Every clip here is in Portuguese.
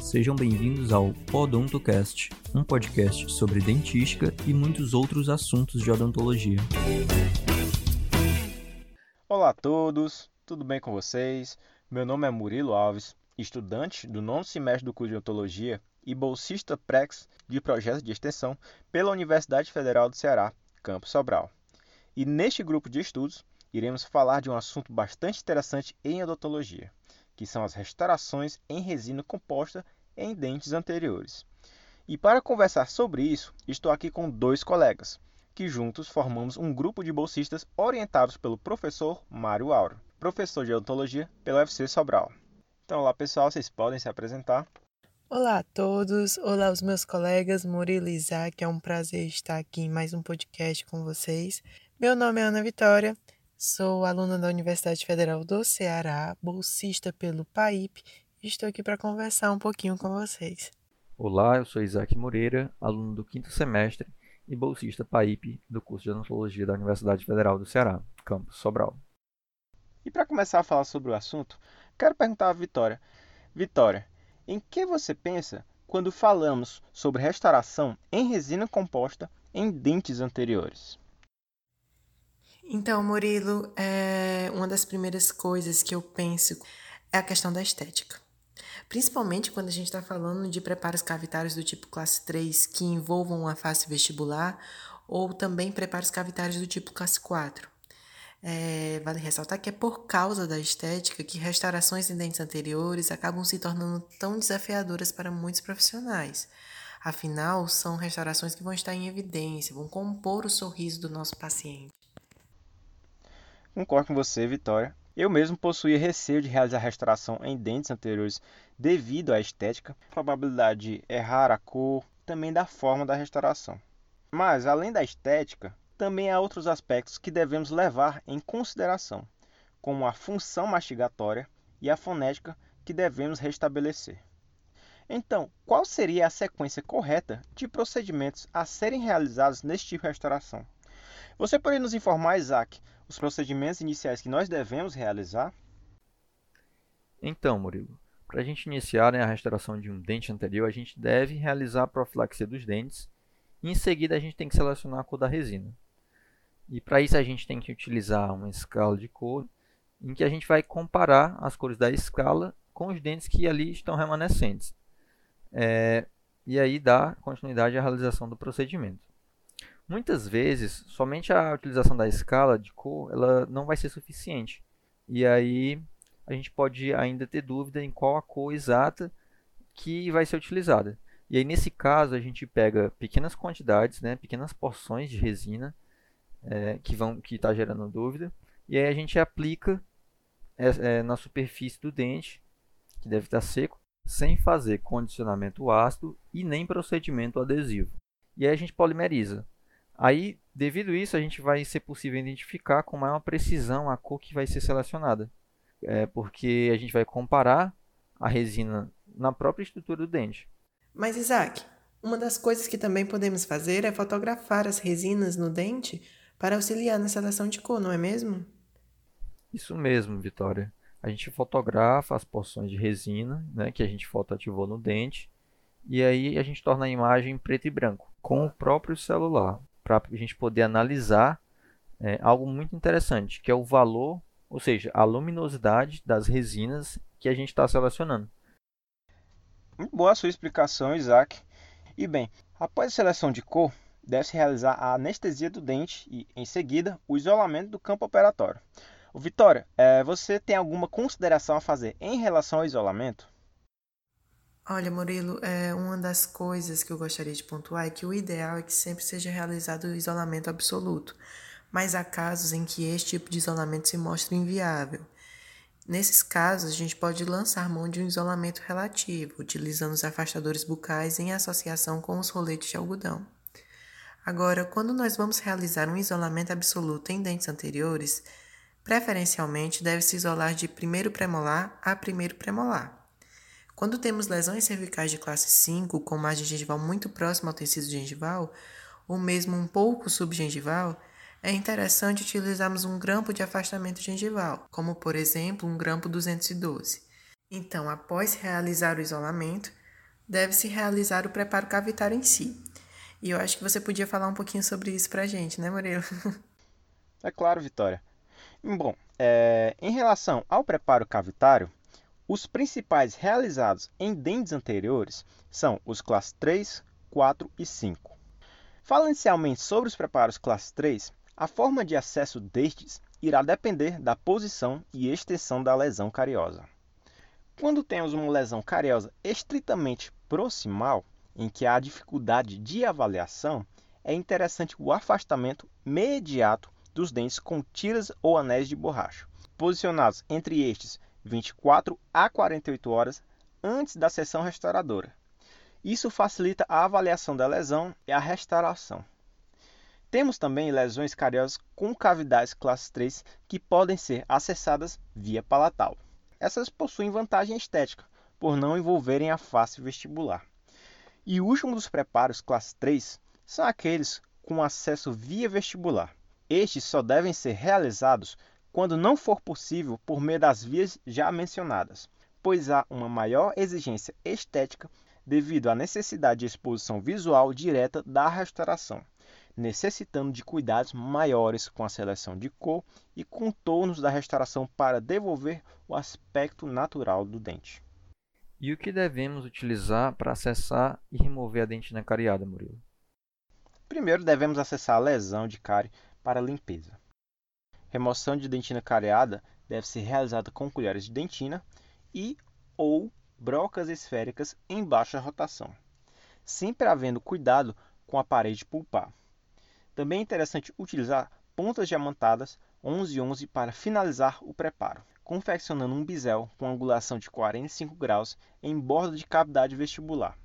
Sejam bem-vindos ao Podontocast, um podcast sobre dentística e muitos outros assuntos de odontologia. Olá a todos, tudo bem com vocês? Meu nome é Murilo Alves, estudante do nono semestre do curso de odontologia e bolsista PREX de projetos de extensão pela Universidade Federal do Ceará, Campo Sobral. E neste grupo de estudos, iremos falar de um assunto bastante interessante em odontologia, que são as restaurações em resina composta em dentes anteriores. E para conversar sobre isso, estou aqui com dois colegas, que juntos formamos um grupo de bolsistas orientados pelo professor Mário Auro, professor de odontologia pela UFC Sobral. Então, olá pessoal, vocês podem se apresentar. Olá a todos, olá os meus colegas Murilo e Isaac, é um prazer estar aqui em mais um podcast com vocês. Meu nome é Ana Vitória, sou aluna da Universidade Federal do Ceará, bolsista pelo PAIP Estou aqui para conversar um pouquinho com vocês. Olá, eu sou Isaac Moreira, aluno do quinto semestre e bolsista PAIP do curso de Odontologia da Universidade Federal do Ceará, campus Sobral. E para começar a falar sobre o assunto, quero perguntar a Vitória. Vitória, em que você pensa quando falamos sobre restauração em resina composta em dentes anteriores? Então, Murilo, é uma das primeiras coisas que eu penso é a questão da estética. Principalmente quando a gente está falando de preparos cavitários do tipo classe 3 que envolvam a face vestibular ou também preparos cavitários do tipo classe 4. É, vale ressaltar que é por causa da estética que restaurações em dentes anteriores acabam se tornando tão desafiadoras para muitos profissionais. Afinal, são restaurações que vão estar em evidência, vão compor o sorriso do nosso paciente. Concordo com você, Vitória. Eu mesmo possuía receio de realizar restauração em dentes anteriores devido à estética, probabilidade de errar a cor, também da forma da restauração. Mas, além da estética, também há outros aspectos que devemos levar em consideração, como a função mastigatória e a fonética que devemos restabelecer. Então, qual seria a sequência correta de procedimentos a serem realizados neste tipo de restauração? Você poderia nos informar, Isaac, os procedimentos iniciais que nós devemos realizar? Então, Murilo, para a gente iniciar né, a restauração de um dente anterior, a gente deve realizar a profilaxia dos dentes e em seguida a gente tem que selecionar a cor da resina. E para isso a gente tem que utilizar uma escala de cor em que a gente vai comparar as cores da escala com os dentes que ali estão remanescentes. É, e aí dá continuidade à realização do procedimento. Muitas vezes, somente a utilização da escala de cor ela não vai ser suficiente. E aí a gente pode ainda ter dúvida em qual a cor exata que vai ser utilizada. E aí nesse caso a gente pega pequenas quantidades, né, pequenas porções de resina é, que vão que está gerando dúvida, e aí a gente aplica é, é, na superfície do dente, que deve estar seco, sem fazer condicionamento ácido e nem procedimento adesivo. E aí a gente polimeriza. Aí, devido a isso, a gente vai ser possível identificar com maior precisão a cor que vai ser selecionada. É porque a gente vai comparar a resina na própria estrutura do dente. Mas, Isaac, uma das coisas que também podemos fazer é fotografar as resinas no dente para auxiliar na seleção de cor, não é mesmo? Isso mesmo, Vitória. A gente fotografa as porções de resina né, que a gente fotoativou no dente e aí a gente torna a imagem preto e branco com o próprio celular para a gente poder analisar é, algo muito interessante, que é o valor, ou seja, a luminosidade das resinas que a gente está selecionando. Muito boa a sua explicação, Isaac. E bem, após a seleção de cor, deve-se realizar a anestesia do dente e, em seguida, o isolamento do campo operatório. O Vitória, é, você tem alguma consideração a fazer em relação ao isolamento? Olha, Murilo, é, uma das coisas que eu gostaria de pontuar é que o ideal é que sempre seja realizado o isolamento absoluto, mas há casos em que este tipo de isolamento se mostra inviável. Nesses casos, a gente pode lançar mão de um isolamento relativo, utilizando os afastadores bucais em associação com os roletes de algodão. Agora, quando nós vamos realizar um isolamento absoluto em dentes anteriores, preferencialmente deve-se isolar de primeiro premolar a primeiro premolar. Quando temos lesões cervicais de classe 5, com margem gengival muito próxima ao tecido gengival, ou mesmo um pouco subgengival, é interessante utilizarmos um grampo de afastamento gengival, como por exemplo um grampo 212. Então, após realizar o isolamento, deve-se realizar o preparo cavitário em si. E eu acho que você podia falar um pouquinho sobre isso para a gente, né, Murilo? É claro, Vitória. Bom, é, em relação ao preparo cavitário, os principais realizados em dentes anteriores são os classe 3, 4 e 5. Falando inicialmente sobre os preparos classe 3, a forma de acesso destes irá depender da posição e extensão da lesão cariosa. Quando temos uma lesão cariosa estritamente proximal, em que há dificuldade de avaliação, é interessante o afastamento imediato dos dentes com tiras ou anéis de borracha, posicionados entre estes 24 a 48 horas antes da sessão restauradora. Isso facilita a avaliação da lesão e a restauração. Temos também lesões cariosas com cavidades classe 3 que podem ser acessadas via palatal. Essas possuem vantagem estética, por não envolverem a face vestibular. E o último dos preparos classe 3 são aqueles com acesso via vestibular. Estes só devem ser realizados quando não for possível por meio das vias já mencionadas, pois há uma maior exigência estética devido à necessidade de exposição visual direta da restauração, necessitando de cuidados maiores com a seleção de cor e contornos da restauração para devolver o aspecto natural do dente. E o que devemos utilizar para acessar e remover a dentina cariada, Murilo? Primeiro devemos acessar a lesão de cárie para limpeza. Remoção de dentina cariada deve ser realizada com colheres de dentina e ou brocas esféricas em baixa rotação, sempre havendo cuidado com a parede pulpar. Também é interessante utilizar pontas diamantadas 11-11 para finalizar o preparo, confeccionando um bisel com angulação de 45 graus em borda de cavidade vestibular.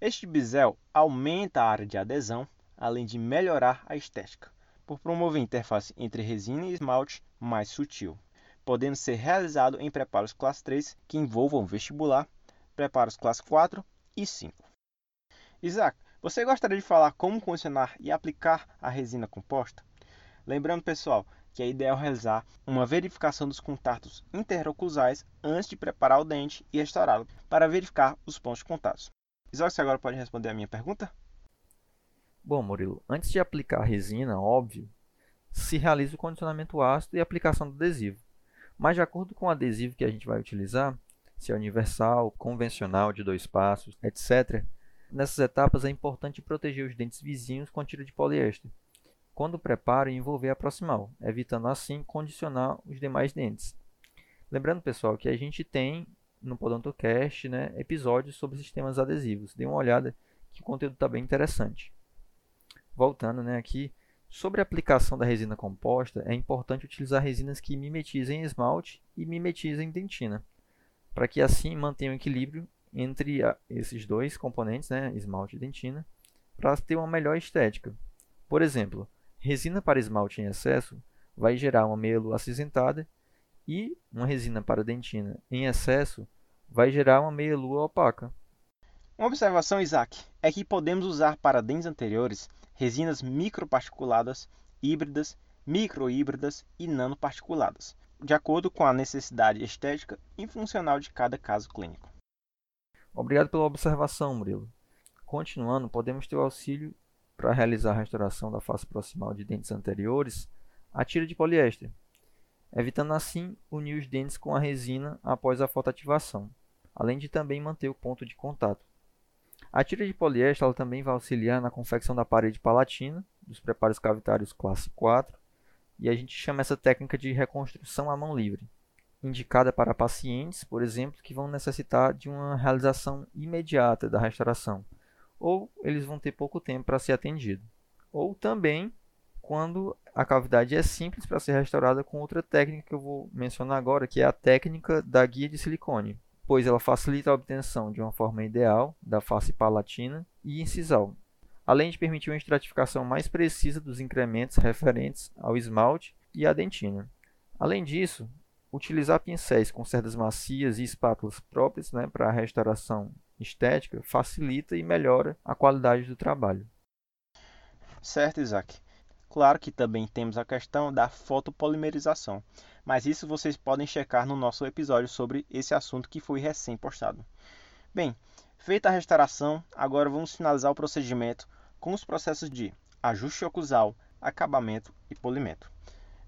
Este bisel aumenta a área de adesão, além de melhorar a estética, por promover interface entre resina e esmalte mais sutil podendo ser realizado em preparos classe 3 que envolvam vestibular, preparos classe 4 e 5. Isaac, você gostaria de falar como condicionar e aplicar a resina composta? Lembrando, pessoal, que é ideal realizar uma verificação dos contatos interoclusais antes de preparar o dente e restaurá-lo, para verificar os pontos de contato. Isaac, você agora pode responder a minha pergunta? Bom, Murilo, antes de aplicar a resina, óbvio, se realiza o condicionamento ácido e a aplicação do adesivo. Mas de acordo com o adesivo que a gente vai utilizar, se é universal, convencional, de dois passos, etc., nessas etapas é importante proteger os dentes vizinhos com tira de poliéster, quando preparo e envolver a proximal, evitando assim condicionar os demais dentes. Lembrando, pessoal, que a gente tem no Podontocast né, episódios sobre sistemas adesivos. Dê uma olhada que o conteúdo está bem interessante. Voltando né, aqui, Sobre a aplicação da resina composta, é importante utilizar resinas que mimetizem esmalte e mimetizem dentina, para que assim mantenha o equilíbrio entre a, esses dois componentes, né, esmalte e dentina, para ter uma melhor estética. Por exemplo, resina para esmalte em excesso vai gerar uma meia-lua acinzentada e uma resina para dentina em excesso vai gerar uma meia-lua opaca. Uma observação, Isaac, é que podemos usar para dentes anteriores resinas microparticuladas, híbridas, microhíbridas e nanoparticuladas, de acordo com a necessidade estética e funcional de cada caso clínico. Obrigado pela observação, Murilo. Continuando, podemos ter o auxílio para realizar a restauração da face proximal de dentes anteriores a tira de poliéster, evitando assim unir os dentes com a resina após a fotoativação, além de também manter o ponto de contato. A tira de poliéster também vai auxiliar na confecção da parede palatina, dos preparos cavitários classe 4, e a gente chama essa técnica de reconstrução à mão livre, indicada para pacientes, por exemplo, que vão necessitar de uma realização imediata da restauração, ou eles vão ter pouco tempo para ser atendido. Ou também quando a cavidade é simples para ser restaurada com outra técnica que eu vou mencionar agora, que é a técnica da guia de silicone pois ela facilita a obtenção de uma forma ideal da face palatina e incisal, além de permitir uma estratificação mais precisa dos incrementos referentes ao esmalte e à dentina. Além disso, utilizar pincéis com cerdas macias e espátulas próprias né, para a restauração estética facilita e melhora a qualidade do trabalho. Certo, Isaac. Claro que também temos a questão da fotopolimerização, mas isso vocês podem checar no nosso episódio sobre esse assunto que foi recém-postado. Bem, feita a restauração, agora vamos finalizar o procedimento com os processos de ajuste oclusal, acabamento e polimento.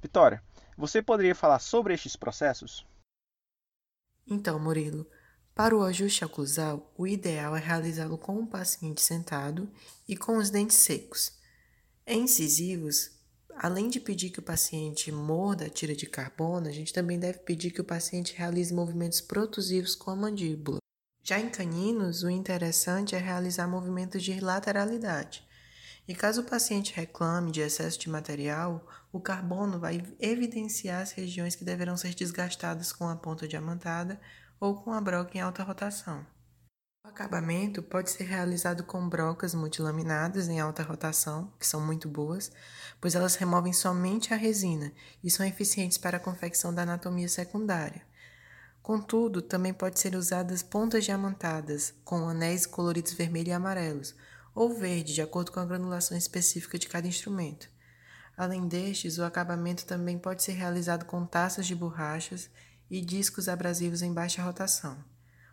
Vitória, você poderia falar sobre estes processos? Então, Murilo, para o ajuste oclusal, o ideal é realizá-lo com o paciente sentado e com os dentes secos. Em incisivos, além de pedir que o paciente morda a tira de carbono, a gente também deve pedir que o paciente realize movimentos protusivos com a mandíbula. Já em caninos, o interessante é realizar movimentos de lateralidade. E caso o paciente reclame de excesso de material, o carbono vai evidenciar as regiões que deverão ser desgastadas com a ponta diamantada ou com a broca em alta rotação. O acabamento pode ser realizado com brocas multilaminadas em alta rotação, que são muito boas, pois elas removem somente a resina e são eficientes para a confecção da anatomia secundária. Contudo, também pode ser usadas pontas diamantadas, com anéis coloridos vermelho e amarelos, ou verde, de acordo com a granulação específica de cada instrumento. Além destes, o acabamento também pode ser realizado com taças de borrachas e discos abrasivos em baixa rotação.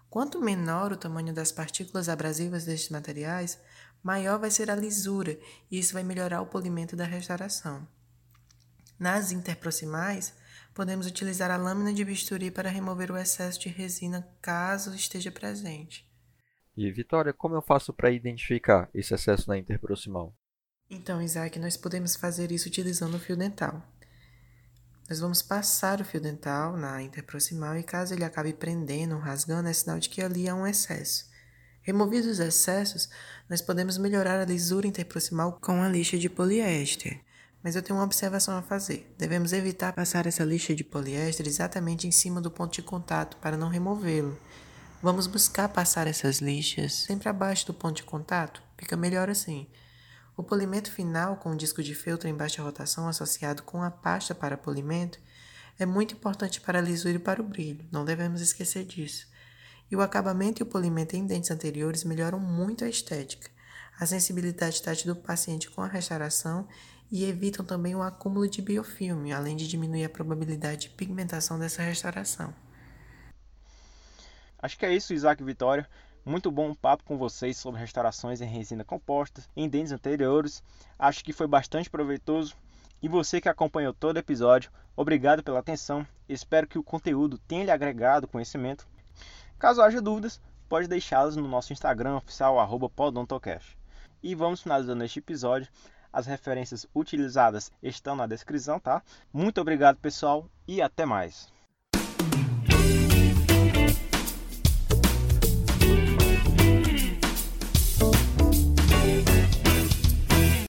Quanto menor o tamanho das partículas abrasivas destes materiais, maior vai ser a lisura e isso vai melhorar o polimento da restauração. Nas interproximais, podemos utilizar a lâmina de bisturi para remover o excesso de resina caso esteja presente. E Vitória, como eu faço para identificar esse excesso na interproximal? Então, Isaac, nós podemos fazer isso utilizando o fio dental. Nós vamos passar o fio dental na interproximal e caso ele acabe prendendo ou rasgando, é sinal de que ali há um excesso. Removidos os excessos, nós podemos melhorar a lisura interproximal com a lixa de poliéster. Mas eu tenho uma observação a fazer. Devemos evitar passar essa lixa de poliéster exatamente em cima do ponto de contato para não removê-lo. Vamos buscar passar essas lixas sempre abaixo do ponto de contato. Fica melhor assim. O polimento final com disco de feltro em baixa rotação associado com a pasta para polimento é muito importante para a lisura e para o brilho, não devemos esquecer disso. E o acabamento e o polimento em dentes anteriores melhoram muito a estética, a sensibilidade tátil do paciente com a restauração e evitam também o acúmulo de biofilme, além de diminuir a probabilidade de pigmentação dessa restauração. Acho que é isso, Isaac Vitória. Muito bom um papo com vocês sobre restaurações em resina composta em dentes anteriores. Acho que foi bastante proveitoso. E você que acompanhou todo o episódio, obrigado pela atenção. Espero que o conteúdo tenha lhe agregado conhecimento. Caso haja dúvidas, pode deixá-las no nosso Instagram oficial @podontocast. E vamos finalizando este episódio. As referências utilizadas estão na descrição, tá? Muito obrigado, pessoal, e até mais.